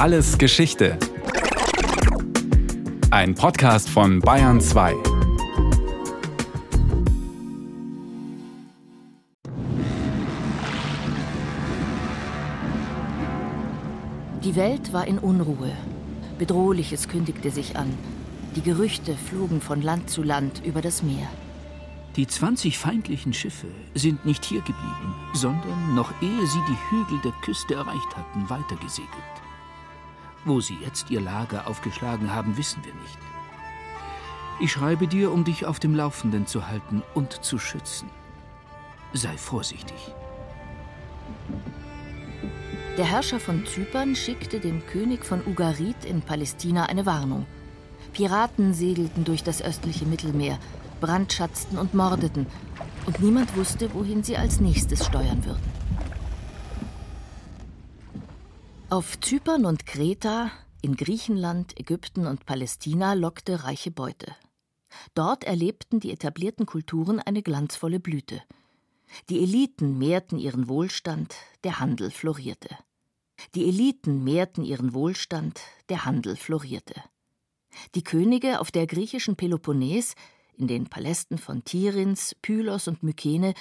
Alles Geschichte. Ein Podcast von Bayern 2. Die Welt war in Unruhe. Bedrohliches kündigte sich an. Die Gerüchte flogen von Land zu Land über das Meer. Die 20 feindlichen Schiffe sind nicht hier geblieben, sondern noch ehe sie die Hügel der Küste erreicht hatten, weitergesegelt. Wo sie jetzt ihr Lager aufgeschlagen haben, wissen wir nicht. Ich schreibe dir, um dich auf dem Laufenden zu halten und zu schützen. Sei vorsichtig. Der Herrscher von Zypern schickte dem König von Ugarit in Palästina eine Warnung. Piraten segelten durch das östliche Mittelmeer, brandschatzten und mordeten, und niemand wusste, wohin sie als nächstes steuern würden. Auf Zypern und Kreta, in Griechenland, Ägypten und Palästina lockte reiche Beute. Dort erlebten die etablierten Kulturen eine glanzvolle Blüte. Die Eliten mehrten ihren Wohlstand, der Handel florierte. Die Eliten mehrten ihren Wohlstand, der Handel florierte. Die Könige auf der griechischen Peloponnes in den Palästen von Tirins, Pylos und Mykene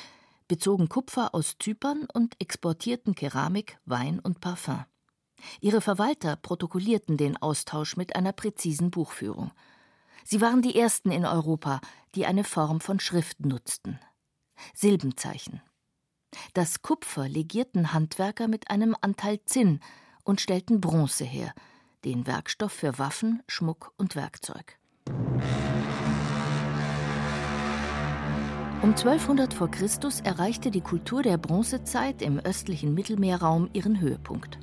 bezogen Kupfer aus Zypern und exportierten Keramik, Wein und Parfum. Ihre Verwalter protokollierten den Austausch mit einer präzisen Buchführung. Sie waren die ersten in Europa, die eine Form von Schrift nutzten. Silbenzeichen. Das Kupfer legierten Handwerker mit einem Anteil Zinn und stellten Bronze her, den Werkstoff für Waffen, Schmuck und Werkzeug. Um 1200 v. Chr. erreichte die Kultur der Bronzezeit im östlichen Mittelmeerraum ihren Höhepunkt.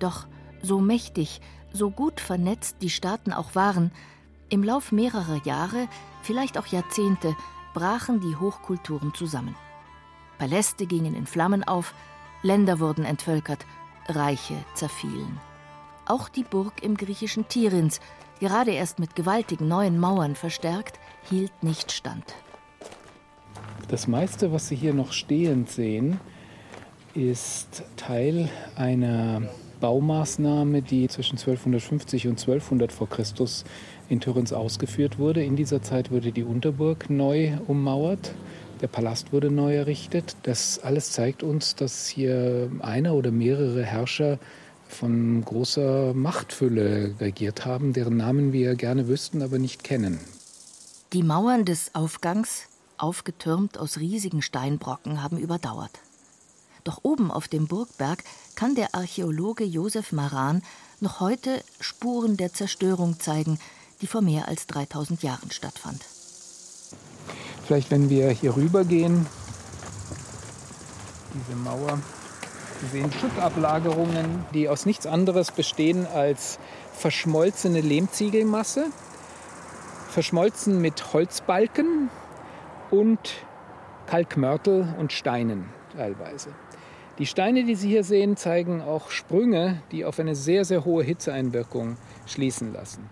Doch so mächtig, so gut vernetzt die Staaten auch waren, im Lauf mehrerer Jahre, vielleicht auch Jahrzehnte, brachen die Hochkulturen zusammen. Paläste gingen in Flammen auf, Länder wurden entvölkert, Reiche zerfielen. Auch die Burg im griechischen Tirins, gerade erst mit gewaltigen neuen Mauern verstärkt, hielt nicht stand. Das meiste, was Sie hier noch stehend sehen, ist Teil einer Baumaßnahme, die zwischen 1250 und 1200 vor Christus in Türens ausgeführt wurde. In dieser Zeit wurde die Unterburg neu ummauert. Der Palast wurde neu errichtet. Das alles zeigt uns, dass hier einer oder mehrere Herrscher von großer Machtfülle regiert haben, deren Namen wir gerne wüssten, aber nicht kennen. Die Mauern des Aufgangs aufgetürmt aus riesigen Steinbrocken, haben überdauert. Doch oben auf dem Burgberg kann der Archäologe Josef Maran noch heute Spuren der Zerstörung zeigen, die vor mehr als 3000 Jahren stattfand. Vielleicht, wenn wir hier rübergehen, diese Mauer, wir sehen Schuttablagerungen, die aus nichts anderes bestehen als verschmolzene Lehmziegelmasse, verschmolzen mit Holzbalken, und Kalkmörtel und Steinen teilweise. Die Steine, die Sie hier sehen, zeigen auch Sprünge, die auf eine sehr, sehr hohe Hitzeeinwirkung schließen lassen.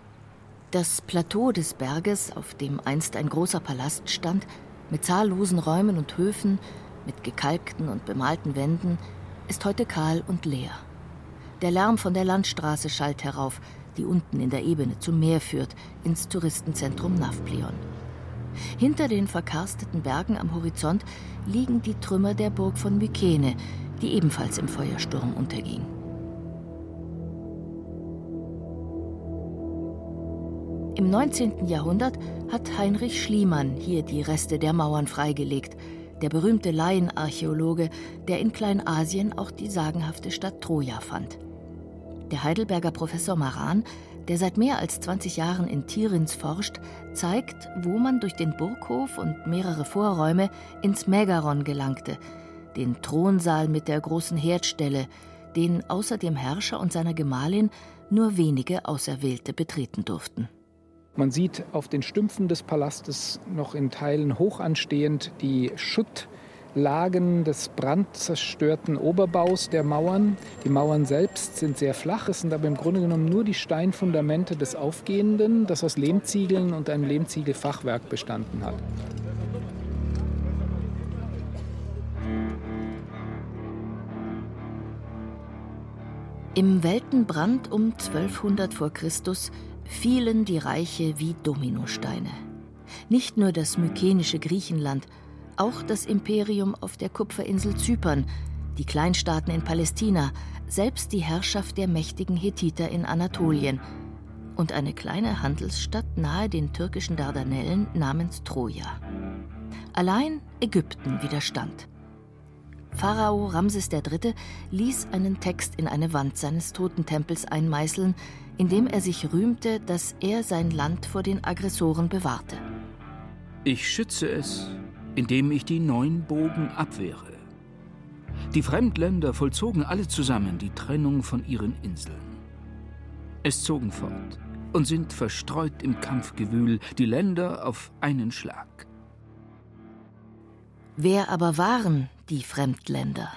Das Plateau des Berges, auf dem einst ein großer Palast stand, mit zahllosen Räumen und Höfen, mit gekalkten und bemalten Wänden, ist heute kahl und leer. Der Lärm von der Landstraße schallt herauf, die unten in der Ebene zum Meer führt, ins Touristenzentrum Navplion. Hinter den verkarsteten Bergen am Horizont liegen die Trümmer der Burg von Mykene, die ebenfalls im Feuersturm unterging. Im 19. Jahrhundert hat Heinrich Schliemann hier die Reste der Mauern freigelegt, der berühmte Laienarchäologe, der in Kleinasien auch die sagenhafte Stadt Troja fand. Der Heidelberger Professor Maran der seit mehr als 20 Jahren in Tirins forscht, zeigt, wo man durch den Burghof und mehrere Vorräume ins Megaron gelangte, den Thronsaal mit der großen Herdstelle, den außer dem Herrscher und seiner Gemahlin nur wenige Auserwählte betreten durften. Man sieht auf den Stümpfen des Palastes noch in Teilen hochanstehend die Schutt Lagen des brandzerstörten Oberbaus der Mauern. Die Mauern selbst sind sehr flach, es sind aber im Grunde genommen nur die Steinfundamente des Aufgehenden, das aus Lehmziegeln und einem Lehmziegelfachwerk bestanden hat. Im Weltenbrand um 1200 v. Chr. fielen die Reiche wie Dominosteine. Nicht nur das mykenische Griechenland, auch das Imperium auf der Kupferinsel Zypern, die Kleinstaaten in Palästina, selbst die Herrschaft der mächtigen Hethiter in Anatolien und eine kleine Handelsstadt nahe den türkischen Dardanellen namens Troja. Allein Ägypten widerstand. Pharao Ramses III. ließ einen Text in eine Wand seines Totentempels einmeißeln, in dem er sich rühmte, dass er sein Land vor den Aggressoren bewahrte. Ich schütze es, indem ich die neun Bogen abwehre. Die Fremdländer vollzogen alle zusammen die Trennung von ihren Inseln. Es zogen fort und sind verstreut im Kampfgewühl die Länder auf einen Schlag. Wer aber waren die Fremdländer?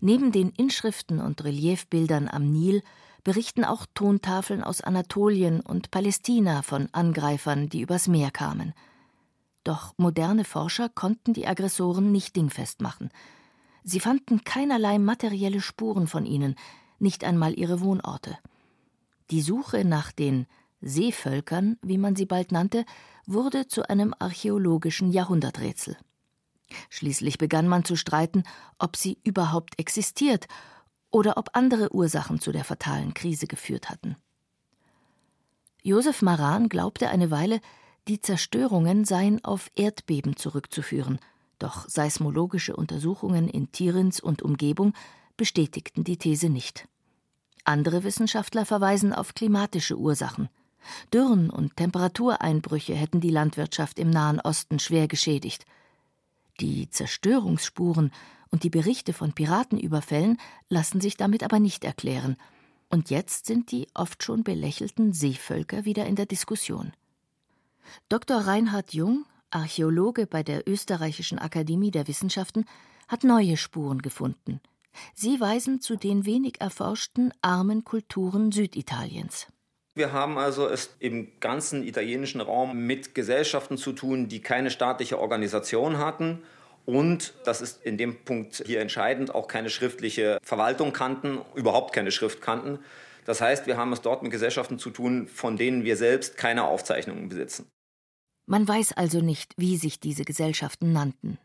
Neben den Inschriften und Reliefbildern am Nil berichten auch Tontafeln aus Anatolien und Palästina von Angreifern, die übers Meer kamen. Doch moderne Forscher konnten die Aggressoren nicht dingfest machen. Sie fanden keinerlei materielle Spuren von ihnen, nicht einmal ihre Wohnorte. Die Suche nach den Seevölkern, wie man sie bald nannte, wurde zu einem archäologischen Jahrhunderträtsel. Schließlich begann man zu streiten, ob sie überhaupt existiert oder ob andere Ursachen zu der fatalen Krise geführt hatten. Josef Maran glaubte eine Weile, die Zerstörungen seien auf Erdbeben zurückzuführen, doch seismologische Untersuchungen in Tirins und Umgebung bestätigten die These nicht. Andere Wissenschaftler verweisen auf klimatische Ursachen. Dürren und Temperatureinbrüche hätten die Landwirtschaft im Nahen Osten schwer geschädigt. Die Zerstörungsspuren und die Berichte von Piratenüberfällen lassen sich damit aber nicht erklären. Und jetzt sind die oft schon belächelten Seevölker wieder in der Diskussion. Dr. Reinhard Jung, Archäologe bei der Österreichischen Akademie der Wissenschaften, hat neue Spuren gefunden. Sie weisen zu den wenig erforschten armen Kulturen Süditaliens. Wir haben also es im ganzen italienischen Raum mit Gesellschaften zu tun, die keine staatliche Organisation hatten und, das ist in dem Punkt hier entscheidend, auch keine schriftliche Verwaltung kannten, überhaupt keine Schrift kannten. Das heißt, wir haben es dort mit Gesellschaften zu tun, von denen wir selbst keine Aufzeichnungen besitzen. Man weiß also nicht, wie sich diese Gesellschaften nannten.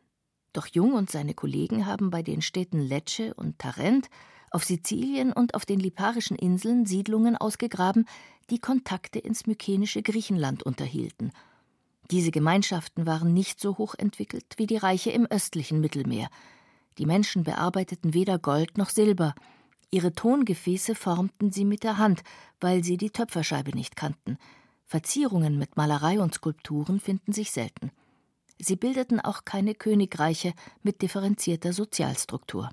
Doch Jung und seine Kollegen haben bei den Städten Lecce und Tarent auf Sizilien und auf den Liparischen Inseln Siedlungen ausgegraben, die Kontakte ins mykenische Griechenland unterhielten. Diese Gemeinschaften waren nicht so hoch entwickelt wie die Reiche im östlichen Mittelmeer. Die Menschen bearbeiteten weder Gold noch Silber. Ihre Tongefäße formten sie mit der Hand, weil sie die Töpferscheibe nicht kannten. Verzierungen mit Malerei und Skulpturen finden sich selten. Sie bildeten auch keine Königreiche mit differenzierter Sozialstruktur.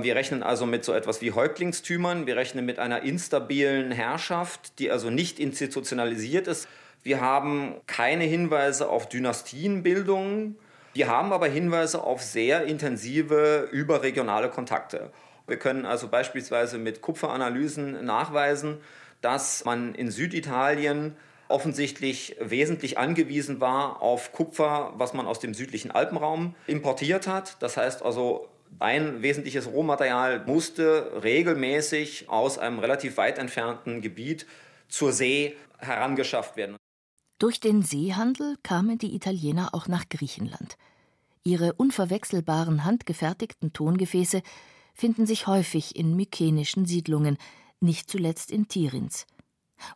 Wir rechnen also mit so etwas wie Häuptlingstümern. Wir rechnen mit einer instabilen Herrschaft, die also nicht institutionalisiert ist. Wir haben keine Hinweise auf Dynastienbildungen. Wir haben aber Hinweise auf sehr intensive überregionale Kontakte. Wir können also beispielsweise mit Kupferanalysen nachweisen, dass man in Süditalien offensichtlich wesentlich angewiesen war auf Kupfer, was man aus dem südlichen Alpenraum importiert hat. Das heißt also, ein wesentliches Rohmaterial musste regelmäßig aus einem relativ weit entfernten Gebiet zur See herangeschafft werden. Durch den Seehandel kamen die Italiener auch nach Griechenland. Ihre unverwechselbaren handgefertigten Tongefäße finden sich häufig in mykenischen Siedlungen, nicht zuletzt in Tirins.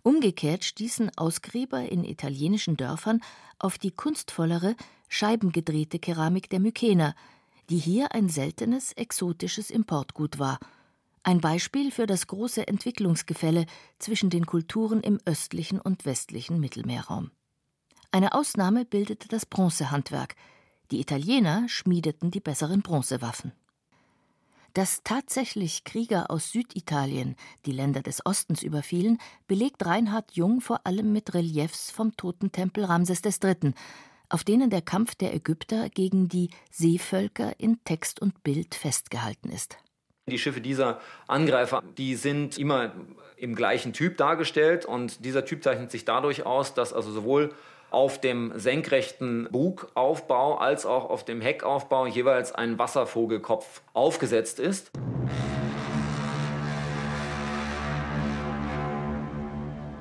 Umgekehrt stießen Ausgräber in italienischen Dörfern auf die kunstvollere, scheibengedrehte Keramik der Mykener, die hier ein seltenes, exotisches Importgut war. Ein Beispiel für das große Entwicklungsgefälle zwischen den Kulturen im östlichen und westlichen Mittelmeerraum. Eine Ausnahme bildete das Bronzehandwerk. Die Italiener schmiedeten die besseren Bronzewaffen. Dass tatsächlich Krieger aus Süditalien die Länder des Ostens überfielen, belegt Reinhard Jung vor allem mit Reliefs vom Totentempel Ramses III., auf denen der Kampf der Ägypter gegen die Seevölker in Text und Bild festgehalten ist. Die Schiffe dieser Angreifer, die sind immer im gleichen Typ dargestellt und dieser Typ zeichnet sich dadurch aus, dass also sowohl auf dem senkrechten Bugaufbau als auch auf dem Heckaufbau jeweils ein Wasservogelkopf aufgesetzt ist.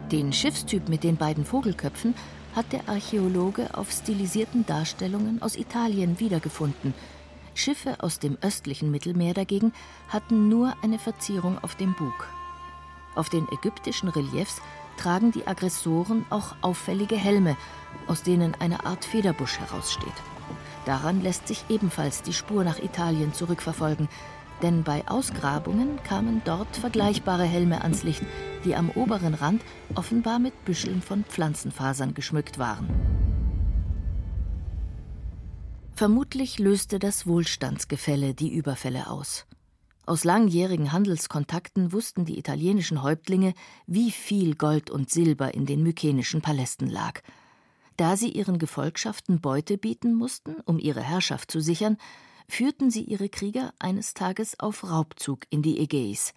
Den Schiffstyp mit den beiden Vogelköpfen hat der Archäologe auf stilisierten Darstellungen aus Italien wiedergefunden. Schiffe aus dem östlichen Mittelmeer dagegen hatten nur eine Verzierung auf dem Bug. Auf den ägyptischen Reliefs tragen die Aggressoren auch auffällige Helme, aus denen eine Art Federbusch heraussteht. Daran lässt sich ebenfalls die Spur nach Italien zurückverfolgen, denn bei Ausgrabungen kamen dort vergleichbare Helme ans Licht, die am oberen Rand offenbar mit Büscheln von Pflanzenfasern geschmückt waren. Vermutlich löste das Wohlstandsgefälle die Überfälle aus. Aus langjährigen Handelskontakten wussten die italienischen Häuptlinge, wie viel Gold und Silber in den mykenischen Palästen lag. Da sie ihren Gefolgschaften Beute bieten mussten, um ihre Herrschaft zu sichern, führten sie ihre Krieger eines Tages auf Raubzug in die Ägäis.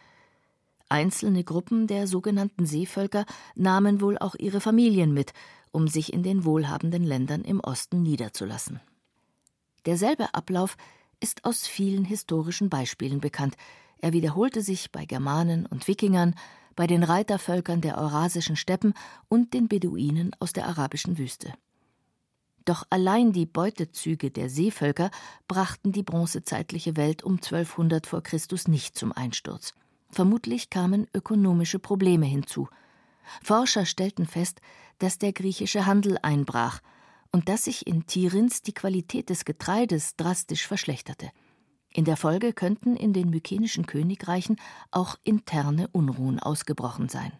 Einzelne Gruppen der sogenannten Seevölker nahmen wohl auch ihre Familien mit, um sich in den wohlhabenden Ländern im Osten niederzulassen. Derselbe Ablauf ist aus vielen historischen Beispielen bekannt. Er wiederholte sich bei Germanen und Wikingern, bei den Reitervölkern der eurasischen Steppen und den Beduinen aus der arabischen Wüste. Doch allein die Beutezüge der Seevölker brachten die bronzezeitliche Welt um 1200 vor Christus nicht zum Einsturz. Vermutlich kamen ökonomische Probleme hinzu. Forscher stellten fest, dass der griechische Handel einbrach und dass sich in Tirins die Qualität des Getreides drastisch verschlechterte. In der Folge könnten in den mykenischen Königreichen auch interne Unruhen ausgebrochen sein.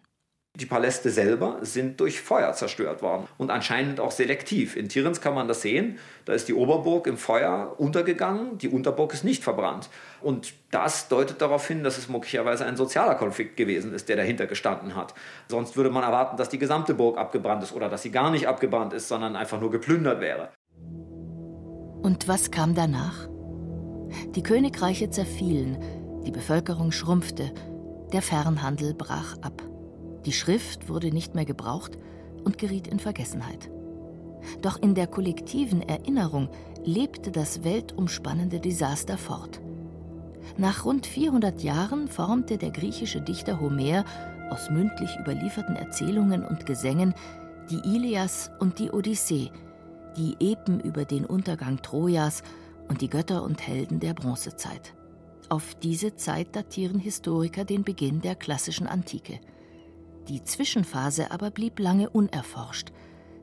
Die Paläste selber sind durch Feuer zerstört worden und anscheinend auch selektiv. In Tirens kann man das sehen. Da ist die Oberburg im Feuer untergegangen, die Unterburg ist nicht verbrannt. Und das deutet darauf hin, dass es möglicherweise ein sozialer Konflikt gewesen ist, der dahinter gestanden hat. Sonst würde man erwarten, dass die gesamte Burg abgebrannt ist oder dass sie gar nicht abgebrannt ist, sondern einfach nur geplündert wäre. Und was kam danach? Die Königreiche zerfielen, die Bevölkerung schrumpfte, der Fernhandel brach ab. Die Schrift wurde nicht mehr gebraucht und geriet in Vergessenheit. Doch in der kollektiven Erinnerung lebte das weltumspannende Desaster fort. Nach rund 400 Jahren formte der griechische Dichter Homer aus mündlich überlieferten Erzählungen und Gesängen die Ilias und die Odyssee, die Epen über den Untergang Trojas und die Götter und Helden der Bronzezeit. Auf diese Zeit datieren Historiker den Beginn der klassischen Antike. Die Zwischenphase aber blieb lange unerforscht.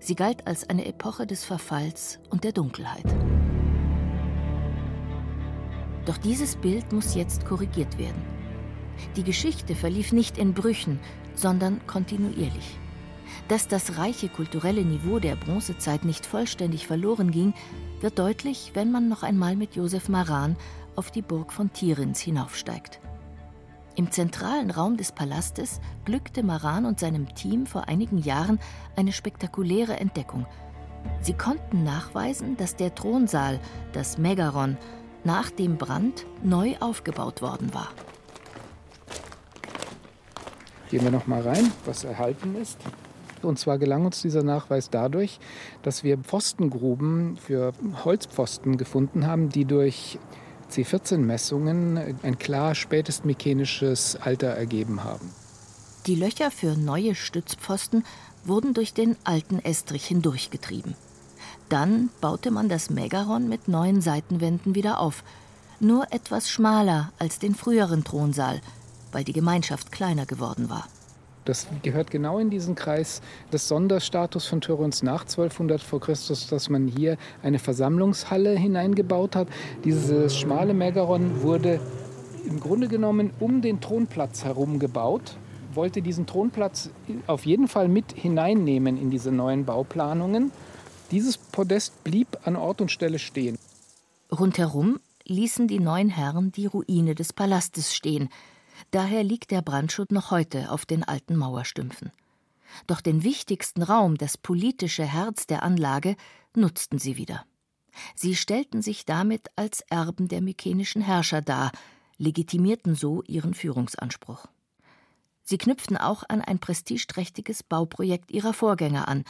Sie galt als eine Epoche des Verfalls und der Dunkelheit. Doch dieses Bild muss jetzt korrigiert werden. Die Geschichte verlief nicht in Brüchen, sondern kontinuierlich. Dass das reiche kulturelle Niveau der Bronzezeit nicht vollständig verloren ging, wird deutlich, wenn man noch einmal mit Josef Maran auf die Burg von Tirins hinaufsteigt. Im zentralen Raum des Palastes glückte Maran und seinem Team vor einigen Jahren eine spektakuläre Entdeckung. Sie konnten nachweisen, dass der Thronsaal, das Megaron, nach dem Brand neu aufgebaut worden war. Gehen wir noch mal rein, was erhalten ist. Und zwar gelang uns dieser Nachweis dadurch, dass wir Pfostengruben für Holzpfosten gefunden haben, die durch C14-Messungen ein klar spätestmykenisches Alter ergeben haben. Die Löcher für neue Stützpfosten wurden durch den alten Estrich hindurchgetrieben. Dann baute man das Megaron mit neuen Seitenwänden wieder auf, nur etwas schmaler als den früheren Thronsaal, weil die Gemeinschaft kleiner geworden war. Das gehört genau in diesen Kreis des Sonderstatus von Tyruns nach 1200 vor Christus, dass man hier eine Versammlungshalle hineingebaut hat. Dieses schmale Megaron wurde im Grunde genommen um den Thronplatz herum gebaut, wollte diesen Thronplatz auf jeden Fall mit hineinnehmen in diese neuen Bauplanungen. Dieses Podest blieb an Ort und Stelle stehen. Rundherum ließen die neuen Herren die Ruine des Palastes stehen, Daher liegt der Brandschutt noch heute auf den alten Mauerstümpfen. Doch den wichtigsten Raum, das politische Herz der Anlage, nutzten sie wieder. Sie stellten sich damit als Erben der mykenischen Herrscher dar, legitimierten so ihren Führungsanspruch. Sie knüpften auch an ein prestigeträchtiges Bauprojekt ihrer Vorgänger an,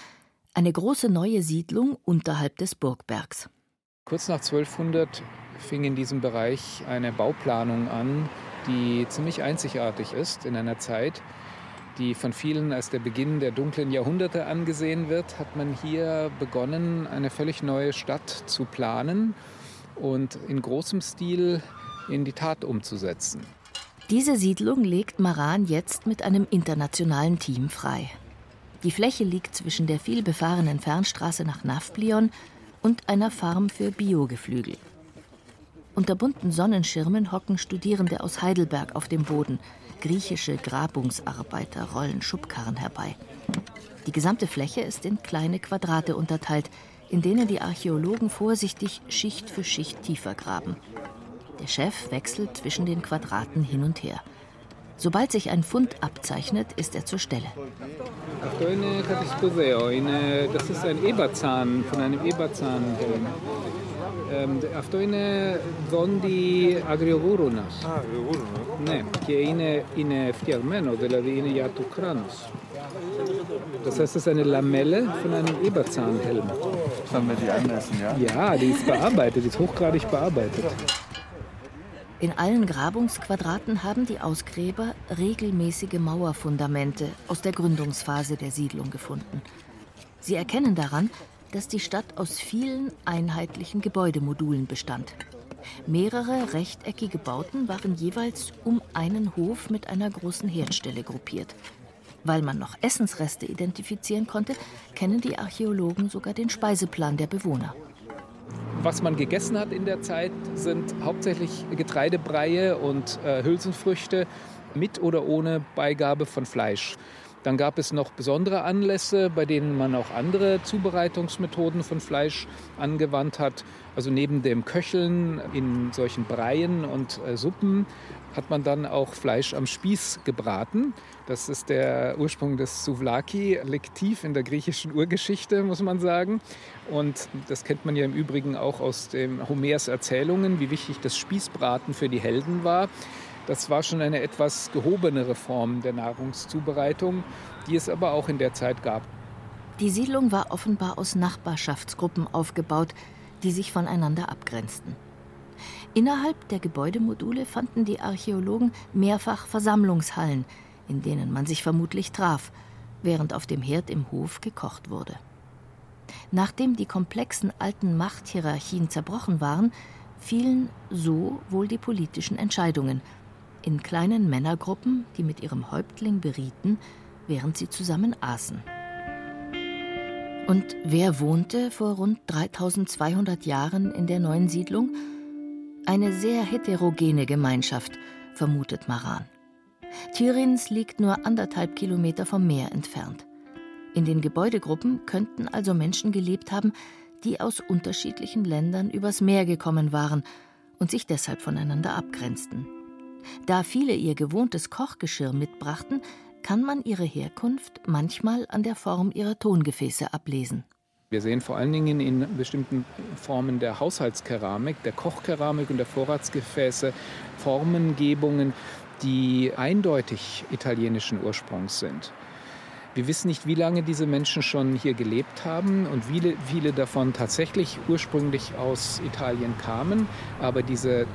eine große neue Siedlung unterhalb des Burgbergs. Kurz nach 1200 fing in diesem Bereich eine Bauplanung an, die ziemlich einzigartig ist in einer Zeit, die von vielen als der Beginn der dunklen Jahrhunderte angesehen wird, hat man hier begonnen, eine völlig neue Stadt zu planen und in großem Stil in die Tat umzusetzen. Diese Siedlung legt Maran jetzt mit einem internationalen Team frei. Die Fläche liegt zwischen der vielbefahrenen Fernstraße nach Nafplion und einer Farm für Biogeflügel. Unter bunten Sonnenschirmen hocken Studierende aus Heidelberg auf dem Boden. Griechische Grabungsarbeiter rollen Schubkarren herbei. Die gesamte Fläche ist in kleine Quadrate unterteilt, in denen die Archäologen vorsichtig Schicht für Schicht tiefer graben. Der Chef wechselt zwischen den Quadraten hin und her. Sobald sich ein Fund abzeichnet, ist er zur Stelle. Das ist ein Eberzahn von einem Αυτό είναι δόντι αγριογούρουνας. Αγριογούρουνα. Ναι, και είναι, είναι φτιαγμένο, δηλαδή είναι για το κράνος. Das heißt, das ist eine Lamelle von einem Eberzahnhelm. Damit die anessen, ja? Ja, die ist bearbeitet, die ist hochgradig bearbeitet. In allen Grabungsquadraten haben die Ausgräber regelmäßige Mauerfundamente aus der Gründungsphase der Siedlung gefunden. Sie erkennen daran, dass die Stadt aus vielen einheitlichen Gebäudemodulen bestand. Mehrere rechteckige Bauten waren jeweils um einen Hof mit einer großen Herdstelle gruppiert. Weil man noch Essensreste identifizieren konnte, kennen die Archäologen sogar den Speiseplan der Bewohner. Was man gegessen hat in der Zeit, sind hauptsächlich Getreidebreie und äh, Hülsenfrüchte mit oder ohne Beigabe von Fleisch. Dann gab es noch besondere Anlässe, bei denen man auch andere Zubereitungsmethoden von Fleisch angewandt hat. Also neben dem Köcheln in solchen Breien und äh, Suppen hat man dann auch Fleisch am Spieß gebraten. Das ist der Ursprung des Souvlaki, liegt tief in der griechischen Urgeschichte, muss man sagen. Und das kennt man ja im Übrigen auch aus dem Homers Erzählungen, wie wichtig das Spießbraten für die Helden war. Das war schon eine etwas gehobenere Form der Nahrungszubereitung, die es aber auch in der Zeit gab. Die Siedlung war offenbar aus Nachbarschaftsgruppen aufgebaut, die sich voneinander abgrenzten. Innerhalb der Gebäudemodule fanden die Archäologen mehrfach Versammlungshallen, in denen man sich vermutlich traf, während auf dem Herd im Hof gekocht wurde. Nachdem die komplexen alten Machthierarchien zerbrochen waren, fielen so wohl die politischen Entscheidungen in kleinen Männergruppen, die mit ihrem Häuptling berieten, während sie zusammen aßen. Und wer wohnte vor rund 3200 Jahren in der neuen Siedlung? Eine sehr heterogene Gemeinschaft, vermutet Maran. Tirins liegt nur anderthalb Kilometer vom Meer entfernt. In den Gebäudegruppen könnten also Menschen gelebt haben, die aus unterschiedlichen Ländern übers Meer gekommen waren und sich deshalb voneinander abgrenzten. Da viele ihr gewohntes Kochgeschirr mitbrachten, kann man ihre Herkunft manchmal an der Form ihrer Tongefäße ablesen. Wir sehen vor allen Dingen in bestimmten Formen der Haushaltskeramik, der Kochkeramik und der Vorratsgefäße Formengebungen, die eindeutig italienischen Ursprungs sind. Wir wissen nicht, wie lange diese Menschen schon hier gelebt haben und viele, viele davon tatsächlich ursprünglich aus Italien kamen. Aber diese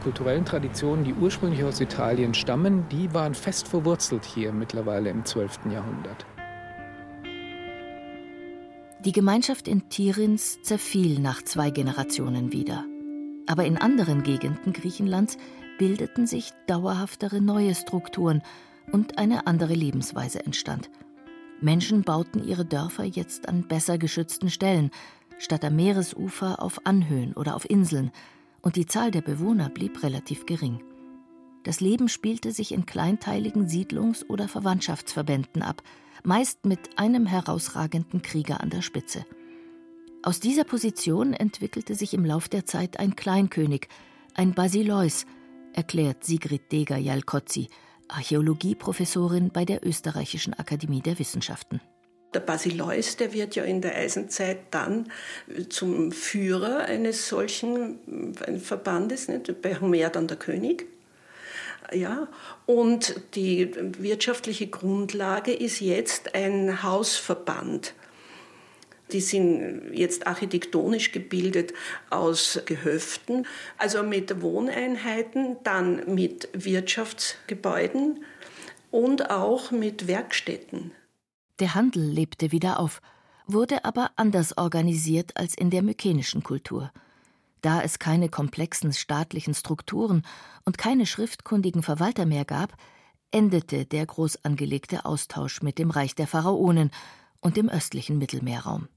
kulturellen Traditionen, die ursprünglich aus Italien stammen, die waren fest verwurzelt hier mittlerweile im 12. Jahrhundert. Die Gemeinschaft in Tirins zerfiel nach zwei Generationen wieder. Aber in anderen Gegenden Griechenlands bildeten sich dauerhaftere neue Strukturen und eine andere Lebensweise entstand. Menschen bauten ihre Dörfer jetzt an besser geschützten Stellen, statt am Meeresufer auf Anhöhen oder auf Inseln, und die Zahl der Bewohner blieb relativ gering. Das Leben spielte sich in kleinteiligen Siedlungs- oder Verwandtschaftsverbänden ab, meist mit einem herausragenden Krieger an der Spitze. Aus dieser Position entwickelte sich im Lauf der Zeit ein Kleinkönig, ein Basileus, erklärt Sigrid Deger-Jalkozzi, Archäologieprofessorin bei der Österreichischen Akademie der Wissenschaften. Der Basileus, der wird ja in der Eisenzeit dann zum Führer eines solchen äh, Verbandes, nicht? bei Homer dann der König. Ja, und die wirtschaftliche Grundlage ist jetzt ein Hausverband. Die sind jetzt architektonisch gebildet aus Gehöften, also mit Wohneinheiten, dann mit Wirtschaftsgebäuden und auch mit Werkstätten. Der Handel lebte wieder auf, wurde aber anders organisiert als in der mykenischen Kultur. Da es keine komplexen staatlichen Strukturen und keine schriftkundigen Verwalter mehr gab, endete der groß angelegte Austausch mit dem Reich der Pharaonen und dem östlichen Mittelmeerraum.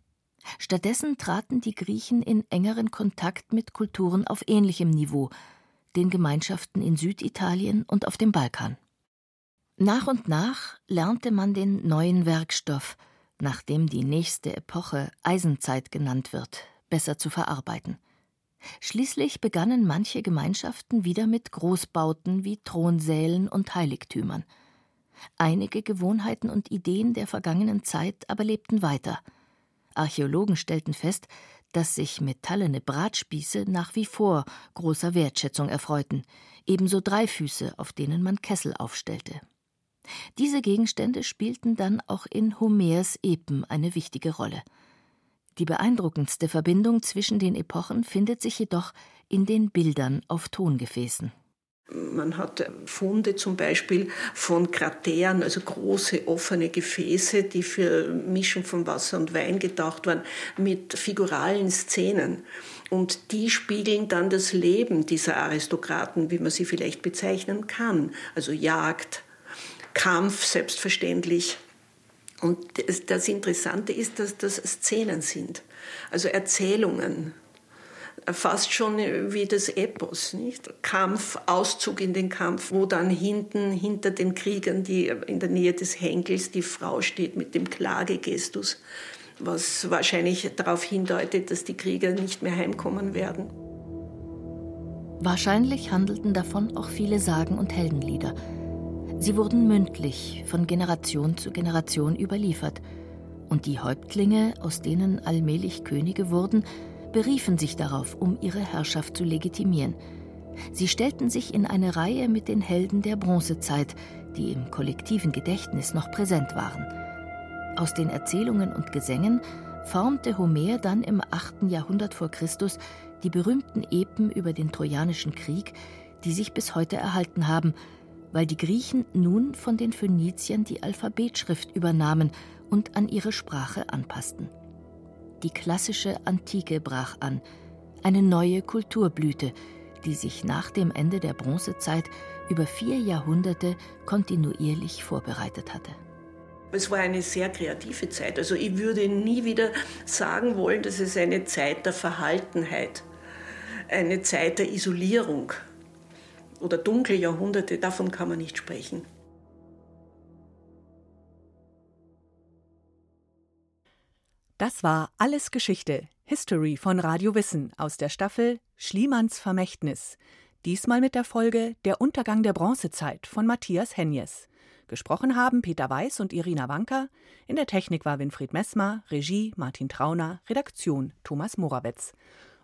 Stattdessen traten die Griechen in engeren Kontakt mit Kulturen auf ähnlichem Niveau, den Gemeinschaften in Süditalien und auf dem Balkan. Nach und nach lernte man den neuen Werkstoff, nachdem die nächste Epoche Eisenzeit genannt wird, besser zu verarbeiten. Schließlich begannen manche Gemeinschaften wieder mit Großbauten wie Thronsälen und Heiligtümern. Einige Gewohnheiten und Ideen der vergangenen Zeit aber lebten weiter. Archäologen stellten fest, dass sich metallene Bratspieße nach wie vor großer Wertschätzung erfreuten, ebenso Dreifüße, auf denen man Kessel aufstellte. Diese Gegenstände spielten dann auch in Homers Epen eine wichtige Rolle. Die beeindruckendste Verbindung zwischen den Epochen findet sich jedoch in den Bildern auf Tongefäßen. Man hat Funde zum Beispiel von Krateren, also große offene Gefäße, die für Mischung von Wasser und Wein gedacht waren, mit figuralen Szenen. Und die spiegeln dann das Leben dieser Aristokraten, wie man sie vielleicht bezeichnen kann. Also Jagd, Kampf selbstverständlich. Und das Interessante ist, dass das Szenen sind, also Erzählungen, fast schon wie das Epos, nicht? Kampf, Auszug in den Kampf, wo dann hinten hinter den Kriegern, die in der Nähe des Henkels, die Frau steht mit dem Klagegestus, was wahrscheinlich darauf hindeutet, dass die Krieger nicht mehr heimkommen werden. Wahrscheinlich handelten davon auch viele Sagen und Heldenlieder. Sie wurden mündlich von Generation zu Generation überliefert, und die Häuptlinge, aus denen allmählich Könige wurden, beriefen sich darauf, um ihre Herrschaft zu legitimieren. Sie stellten sich in eine Reihe mit den Helden der Bronzezeit, die im kollektiven Gedächtnis noch präsent waren. Aus den Erzählungen und Gesängen formte Homer dann im 8. Jahrhundert vor Christus die berühmten Epen über den Trojanischen Krieg, die sich bis heute erhalten haben, weil die Griechen nun von den Phöniziern die Alphabetschrift übernahmen und an ihre Sprache anpassten. Die klassische Antike brach an, eine neue Kulturblüte, die sich nach dem Ende der Bronzezeit über vier Jahrhunderte kontinuierlich vorbereitet hatte. Es war eine sehr kreative Zeit. Also ich würde nie wieder sagen wollen, dass es eine Zeit der Verhaltenheit, eine Zeit der Isolierung oder dunkle Jahrhunderte, davon kann man nicht sprechen. Das war Alles Geschichte, History von Radio Wissen aus der Staffel Schliemanns Vermächtnis. Diesmal mit der Folge Der Untergang der Bronzezeit von Matthias Henjes. Gesprochen haben Peter Weiß und Irina Wanker. In der Technik war Winfried Messmer, Regie Martin Trauner, Redaktion Thomas Morawetz.